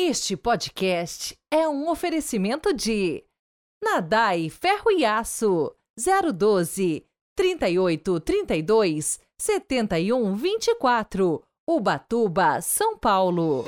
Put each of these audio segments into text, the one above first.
Este podcast é um oferecimento de Nadai Ferro e Aço 012 38 32 71 24 Ubatuba, São Paulo.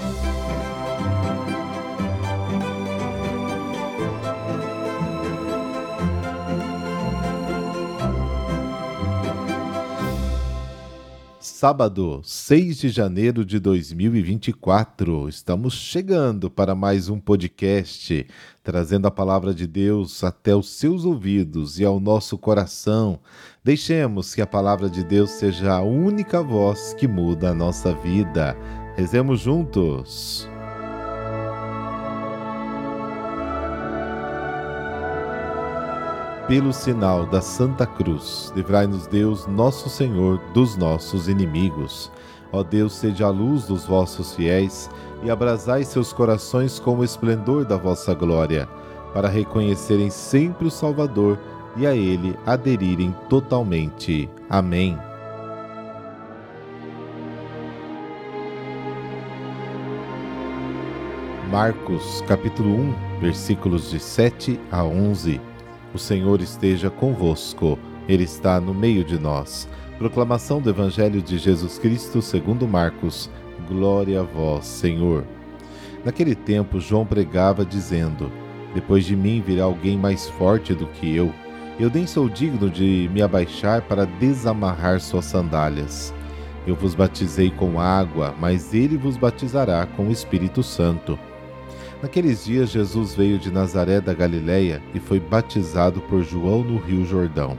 Sábado, 6 de janeiro de 2024. Estamos chegando para mais um podcast, trazendo a palavra de Deus até os seus ouvidos e ao nosso coração. Deixemos que a palavra de Deus seja a única voz que muda a nossa vida. Rezemos juntos. Pelo sinal da Santa Cruz, livrai-nos Deus, nosso Senhor, dos nossos inimigos. Ó Deus, seja a luz dos vossos fiéis e abrasai seus corações com o esplendor da vossa glória, para reconhecerem sempre o Salvador e a Ele aderirem totalmente. Amém. Marcos capítulo 1, versículos de 7 a 11. O Senhor esteja convosco, Ele está no meio de nós. Proclamação do Evangelho de Jesus Cristo segundo Marcos. Glória a vós, Senhor. Naquele tempo, João pregava, dizendo: Depois de mim virá alguém mais forte do que eu. Eu nem sou digno de me abaixar para desamarrar suas sandálias. Eu vos batizei com água, mas ele vos batizará com o Espírito Santo. Naqueles dias, Jesus veio de Nazaré da Galiléia e foi batizado por João no Rio Jordão.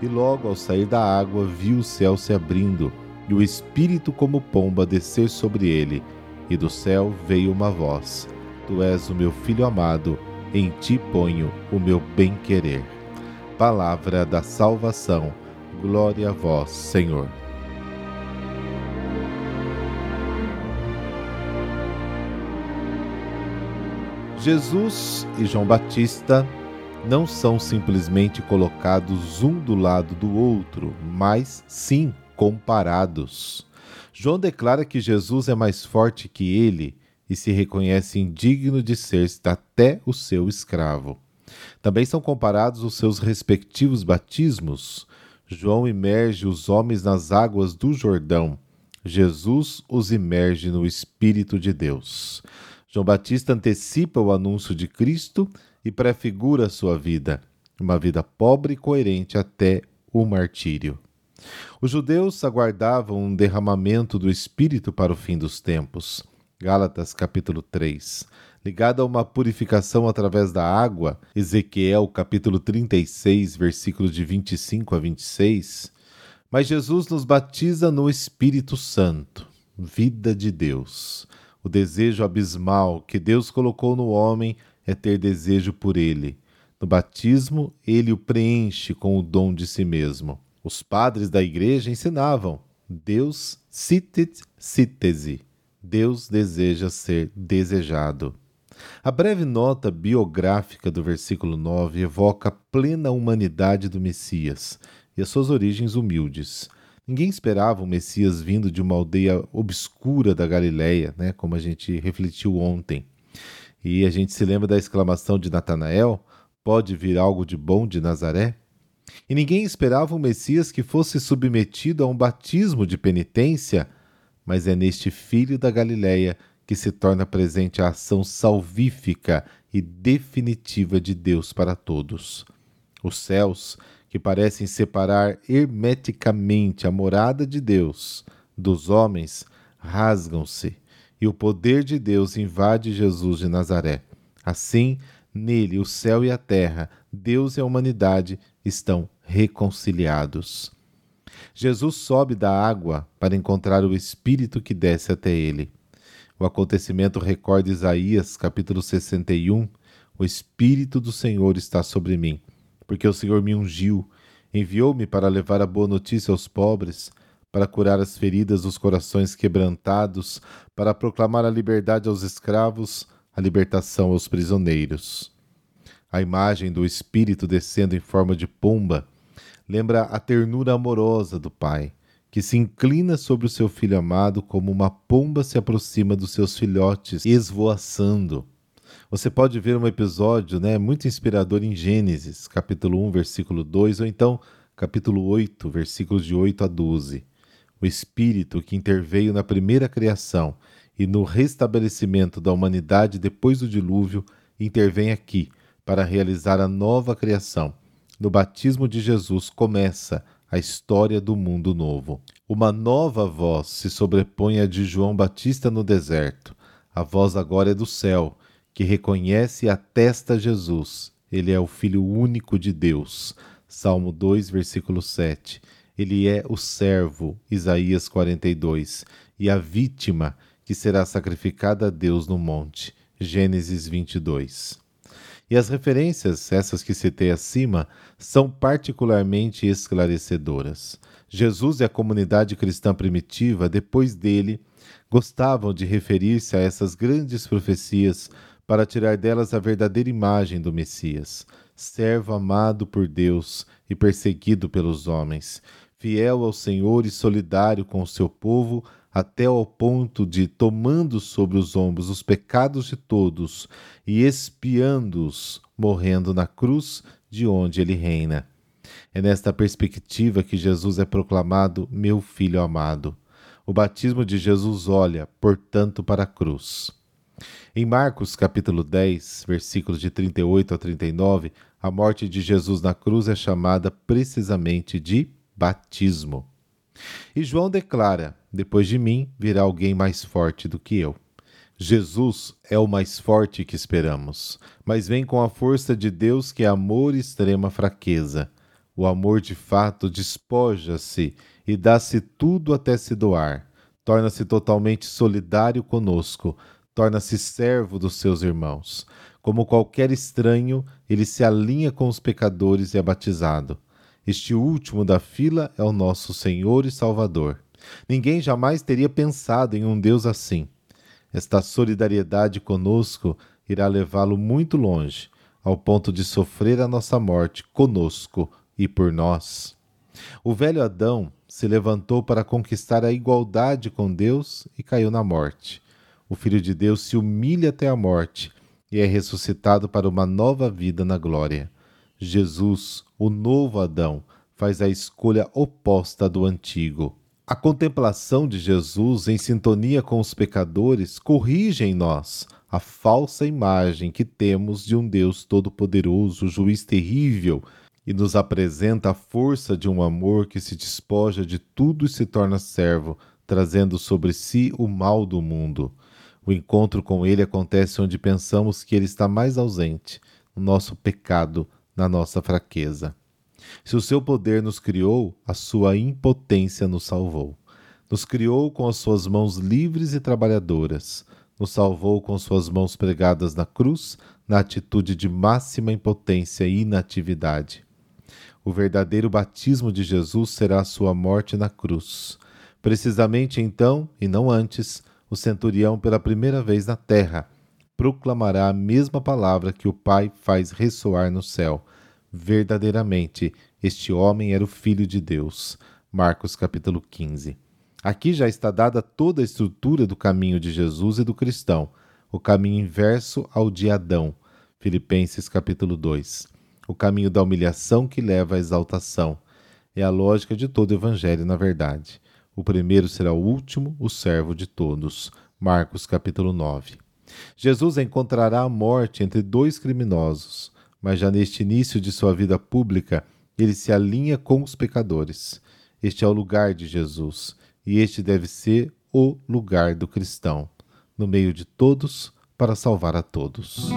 E logo ao sair da água, viu o céu se abrindo e o Espírito como pomba descer sobre ele. E do céu veio uma voz: Tu és o meu filho amado, em ti ponho o meu bem-querer. Palavra da salvação. Glória a vós, Senhor. Jesus e João Batista não são simplesmente colocados um do lado do outro, mas sim comparados. João declara que Jesus é mais forte que ele e se reconhece indigno de ser até o seu escravo. Também são comparados os seus respectivos batismos. João imerge os homens nas águas do Jordão. Jesus os imerge no Espírito de Deus. João Batista antecipa o anúncio de Cristo e prefigura sua vida, uma vida pobre e coerente até o martírio. Os judeus aguardavam um derramamento do Espírito para o fim dos tempos. Gálatas capítulo 3. Ligado a uma purificação através da água, Ezequiel capítulo 36, versículos de 25 a 26. Mas Jesus nos batiza no Espírito Santo, vida de Deus. O desejo abismal que Deus colocou no homem é ter desejo por ele. No batismo, ele o preenche com o dom de si mesmo. Os padres da igreja ensinavam: Deus sitet sitesi. Deus deseja ser desejado. A breve nota biográfica do versículo 9 evoca a plena humanidade do Messias e as suas origens humildes. Ninguém esperava um Messias vindo de uma aldeia obscura da Galileia, né, como a gente refletiu ontem. E a gente se lembra da exclamação de Natanael: Pode vir algo de bom de Nazaré? E ninguém esperava um Messias que fosse submetido a um batismo de penitência, mas é neste filho da Galileia que se torna presente a ação salvífica e definitiva de Deus para todos. Os céus que parecem separar hermeticamente a morada de Deus dos homens, rasgam-se e o poder de Deus invade Jesus de Nazaré. Assim, nele o céu e a terra, Deus e a humanidade estão reconciliados. Jesus sobe da água para encontrar o Espírito que desce até ele. O acontecimento recorda Isaías, capítulo 61. O Espírito do Senhor está sobre mim porque o Senhor me ungiu, enviou-me para levar a boa notícia aos pobres, para curar as feridas dos corações quebrantados, para proclamar a liberdade aos escravos, a libertação aos prisioneiros. A imagem do Espírito descendo em forma de pomba lembra a ternura amorosa do Pai, que se inclina sobre o seu filho amado como uma pomba se aproxima dos seus filhotes, esvoaçando. Você pode ver um episódio né, muito inspirador em Gênesis, capítulo 1, versículo 2, ou então capítulo 8, versículos de 8 a 12. O Espírito que interveio na primeira criação e no restabelecimento da humanidade depois do dilúvio intervém aqui para realizar a nova criação. No batismo de Jesus começa a história do mundo novo. Uma nova voz se sobrepõe à de João Batista no deserto. A voz agora é do céu, que reconhece e atesta Jesus. Ele é o Filho único de Deus. Salmo 2, versículo 7. Ele é o servo, Isaías 42, e a vítima que será sacrificada a Deus no monte, Gênesis 22. E as referências, essas que citei acima, são particularmente esclarecedoras. Jesus e a comunidade cristã primitiva, depois dele, gostavam de referir-se a essas grandes profecias para tirar delas a verdadeira imagem do Messias, servo amado por Deus e perseguido pelos homens, fiel ao Senhor e solidário com o seu povo, até ao ponto de, tomando sobre os ombros os pecados de todos e expiando-os, morrendo na cruz de onde ele reina. É nesta perspectiva que Jesus é proclamado meu filho amado. O batismo de Jesus olha, portanto, para a cruz. Em Marcos capítulo 10, versículos de 38 a 39, a morte de Jesus na cruz é chamada precisamente de batismo. E João declara: Depois de mim virá alguém mais forte do que eu. Jesus é o mais forte que esperamos, mas vem com a força de Deus que é amor e extrema fraqueza. O amor de fato despoja-se e dá-se tudo até se doar. Torna-se totalmente solidário conosco, torna-se servo dos seus irmãos. Como qualquer estranho, ele se alinha com os pecadores e é batizado. Este último da fila é o nosso Senhor e Salvador. Ninguém jamais teria pensado em um Deus assim. Esta solidariedade conosco irá levá-lo muito longe, ao ponto de sofrer a nossa morte conosco e por nós. O velho Adão se levantou para conquistar a igualdade com Deus e caiu na morte. O Filho de Deus se humilha até a morte e é ressuscitado para uma nova vida na glória. Jesus, o novo Adão, faz a escolha oposta do antigo. A contemplação de Jesus em sintonia com os pecadores corrige em nós a falsa imagem que temos de um Deus todo-poderoso, juiz terrível, e nos apresenta a força de um amor que se despoja de tudo e se torna servo, trazendo sobre si o mal do mundo. O encontro com ele acontece onde pensamos que ele está mais ausente, no nosso pecado, na nossa fraqueza. Se o seu poder nos criou, a sua impotência nos salvou. Nos criou com as suas mãos livres e trabalhadoras. Nos salvou com suas mãos pregadas na cruz, na atitude de máxima impotência e inatividade. O verdadeiro batismo de Jesus será a sua morte na cruz. Precisamente então, e não antes, o centurião, pela primeira vez na terra, proclamará a mesma palavra que o Pai faz ressoar no céu. Verdadeiramente, este homem era o Filho de Deus. Marcos capítulo 15. Aqui já está dada toda a estrutura do caminho de Jesus e do cristão, o caminho inverso ao de Adão. Filipenses capítulo 2. O caminho da humilhação que leva à exaltação. É a lógica de todo o evangelho, na verdade. O primeiro será o último, o servo de todos. Marcos capítulo 9. Jesus encontrará a morte entre dois criminosos, mas já neste início de sua vida pública, ele se alinha com os pecadores. Este é o lugar de Jesus, e este deve ser o lugar do cristão, no meio de todos, para salvar a todos.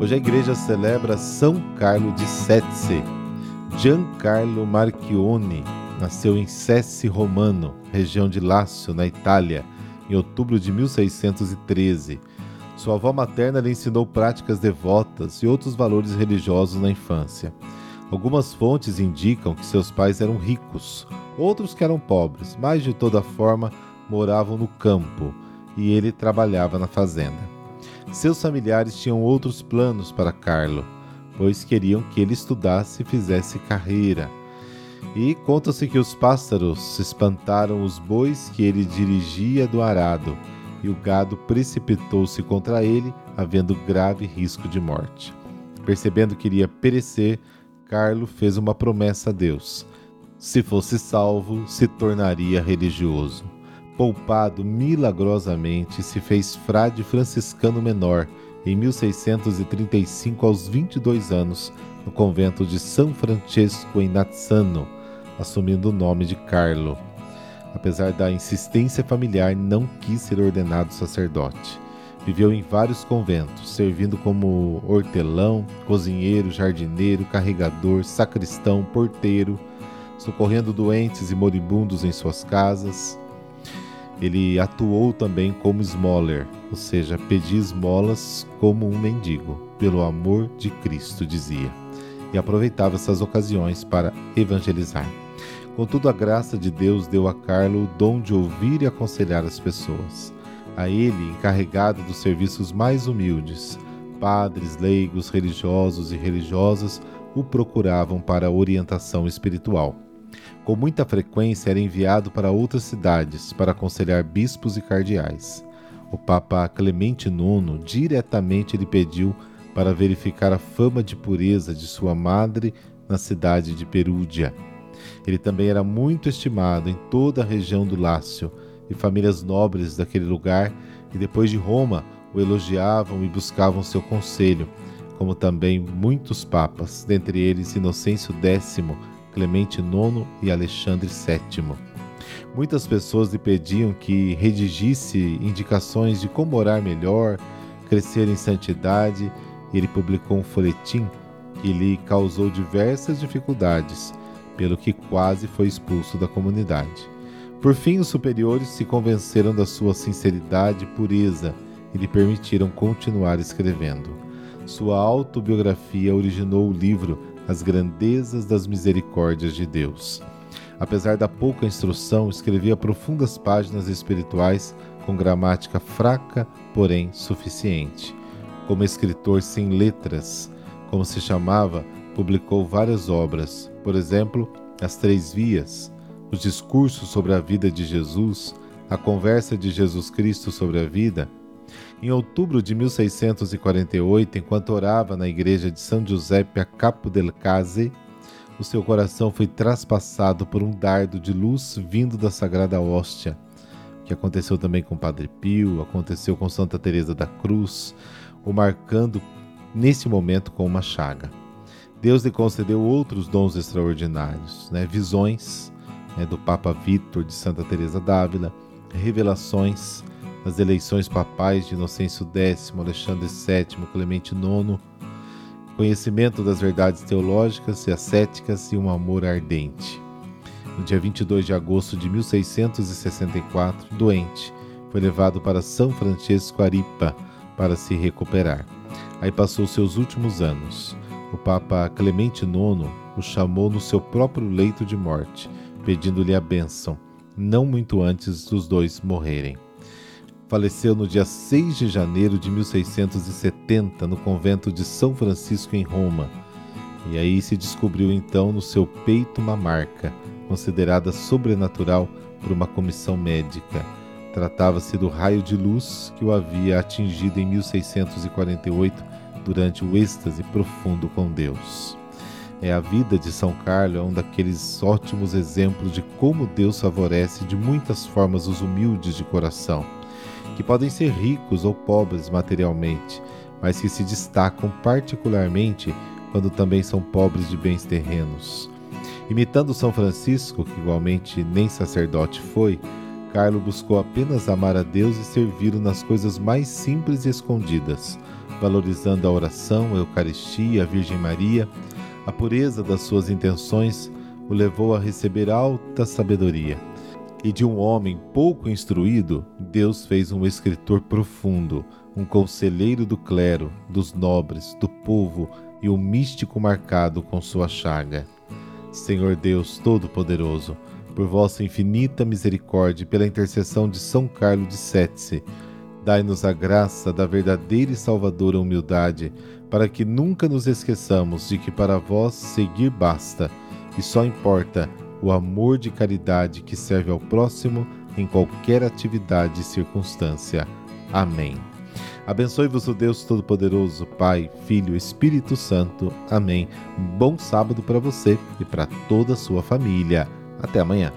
Hoje a igreja celebra São Carlo de Setze. Giancarlo Marchione nasceu em Cesse Romano, região de Lácio, na Itália, em outubro de 1613. Sua avó materna lhe ensinou práticas devotas e outros valores religiosos na infância. Algumas fontes indicam que seus pais eram ricos, outros que eram pobres, mas de toda forma moravam no campo e ele trabalhava na fazenda. Seus familiares tinham outros planos para Carlo, pois queriam que ele estudasse e fizesse carreira. E conta-se que os pássaros espantaram os bois que ele dirigia do arado, e o gado precipitou-se contra ele, havendo grave risco de morte. Percebendo que iria perecer, Carlo fez uma promessa a Deus. Se fosse salvo, se tornaria religioso. Poupado milagrosamente, se fez frade franciscano menor em 1635 aos 22 anos, no convento de São Francesco em Nazzano, assumindo o nome de Carlo. Apesar da insistência familiar, não quis ser ordenado sacerdote. Viveu em vários conventos, servindo como hortelão, cozinheiro, jardineiro, carregador, sacristão, porteiro, socorrendo doentes e moribundos em suas casas. Ele atuou também como esmoler, ou seja, pedia esmolas como um mendigo, pelo amor de Cristo, dizia, e aproveitava essas ocasiões para evangelizar. Contudo, a graça de Deus deu a Carlo o dom de ouvir e aconselhar as pessoas. A ele, encarregado dos serviços mais humildes, padres, leigos, religiosos e religiosas o procuravam para orientação espiritual. Com muita frequência era enviado para outras cidades para aconselhar bispos e cardeais. O Papa Clemente IX diretamente lhe pediu para verificar a fama de pureza de sua madre na cidade de Perúdia. Ele também era muito estimado em toda a região do Lácio, e famílias nobres daquele lugar e depois de Roma o elogiavam e buscavam seu conselho, como também muitos papas, dentre eles Inocêncio X, Clemente IX e Alexandre VII. Muitas pessoas lhe pediam que redigisse indicações de como orar melhor, crescer em santidade, e ele publicou um folhetim que lhe causou diversas dificuldades, pelo que quase foi expulso da comunidade. Por fim, os superiores se convenceram da sua sinceridade e pureza e lhe permitiram continuar escrevendo. Sua autobiografia originou o livro as grandezas das misericórdias de Deus. Apesar da pouca instrução, escrevia profundas páginas espirituais com gramática fraca, porém suficiente. Como escritor sem letras, como se chamava, publicou várias obras, por exemplo, As Três Vias, os discursos sobre a vida de Jesus, a conversa de Jesus Cristo sobre a vida, em outubro de 1648, enquanto orava na igreja de São Giuseppe a Capo del Case, o seu coração foi traspassado por um dardo de luz vindo da Sagrada Hóstia, que aconteceu também com Padre Pio, aconteceu com Santa Teresa da Cruz, o marcando nesse momento com uma chaga. Deus lhe concedeu outros dons extraordinários, né? visões né, do Papa Vítor de Santa Teresa d'Ávila, revelações nas eleições papais de Inocêncio X, Alexandre VII, Clemente IX, conhecimento das verdades teológicas e ascéticas e um amor ardente. No dia 22 de agosto de 1664, doente, foi levado para São Francisco Aripa para se recuperar. Aí passou seus últimos anos. O Papa Clemente IX o chamou no seu próprio leito de morte, pedindo-lhe a bênção, não muito antes dos dois morrerem. Faleceu no dia 6 de janeiro de 1670 no convento de São Francisco em Roma. E aí se descobriu então no seu peito uma marca, considerada sobrenatural por uma comissão médica. Tratava-se do raio de luz que o havia atingido em 1648 durante o êxtase profundo com Deus. É a vida de São Carlos é um daqueles ótimos exemplos de como Deus favorece de muitas formas os humildes de coração que podem ser ricos ou pobres materialmente, mas que se destacam particularmente quando também são pobres de bens terrenos. Imitando São Francisco, que igualmente nem sacerdote foi, Carlo buscou apenas amar a Deus e servi-lo nas coisas mais simples e escondidas, valorizando a oração, a Eucaristia, a Virgem Maria. A pureza das suas intenções o levou a receber alta sabedoria e de um homem pouco instruído, Deus fez um escritor profundo, um conselheiro do clero, dos nobres, do povo e um místico marcado com sua chaga. Senhor Deus Todo-Poderoso, por vossa infinita misericórdia e pela intercessão de São Carlos de Setze, Dai-nos a graça da verdadeira e salvadora humildade, para que nunca nos esqueçamos de que para vós seguir basta, e só importa o amor de caridade que serve ao próximo em qualquer atividade e circunstância. Amém. Abençoe-vos o Deus Todo-Poderoso, Pai, Filho Espírito Santo. Amém. Bom sábado para você e para toda a sua família. Até amanhã.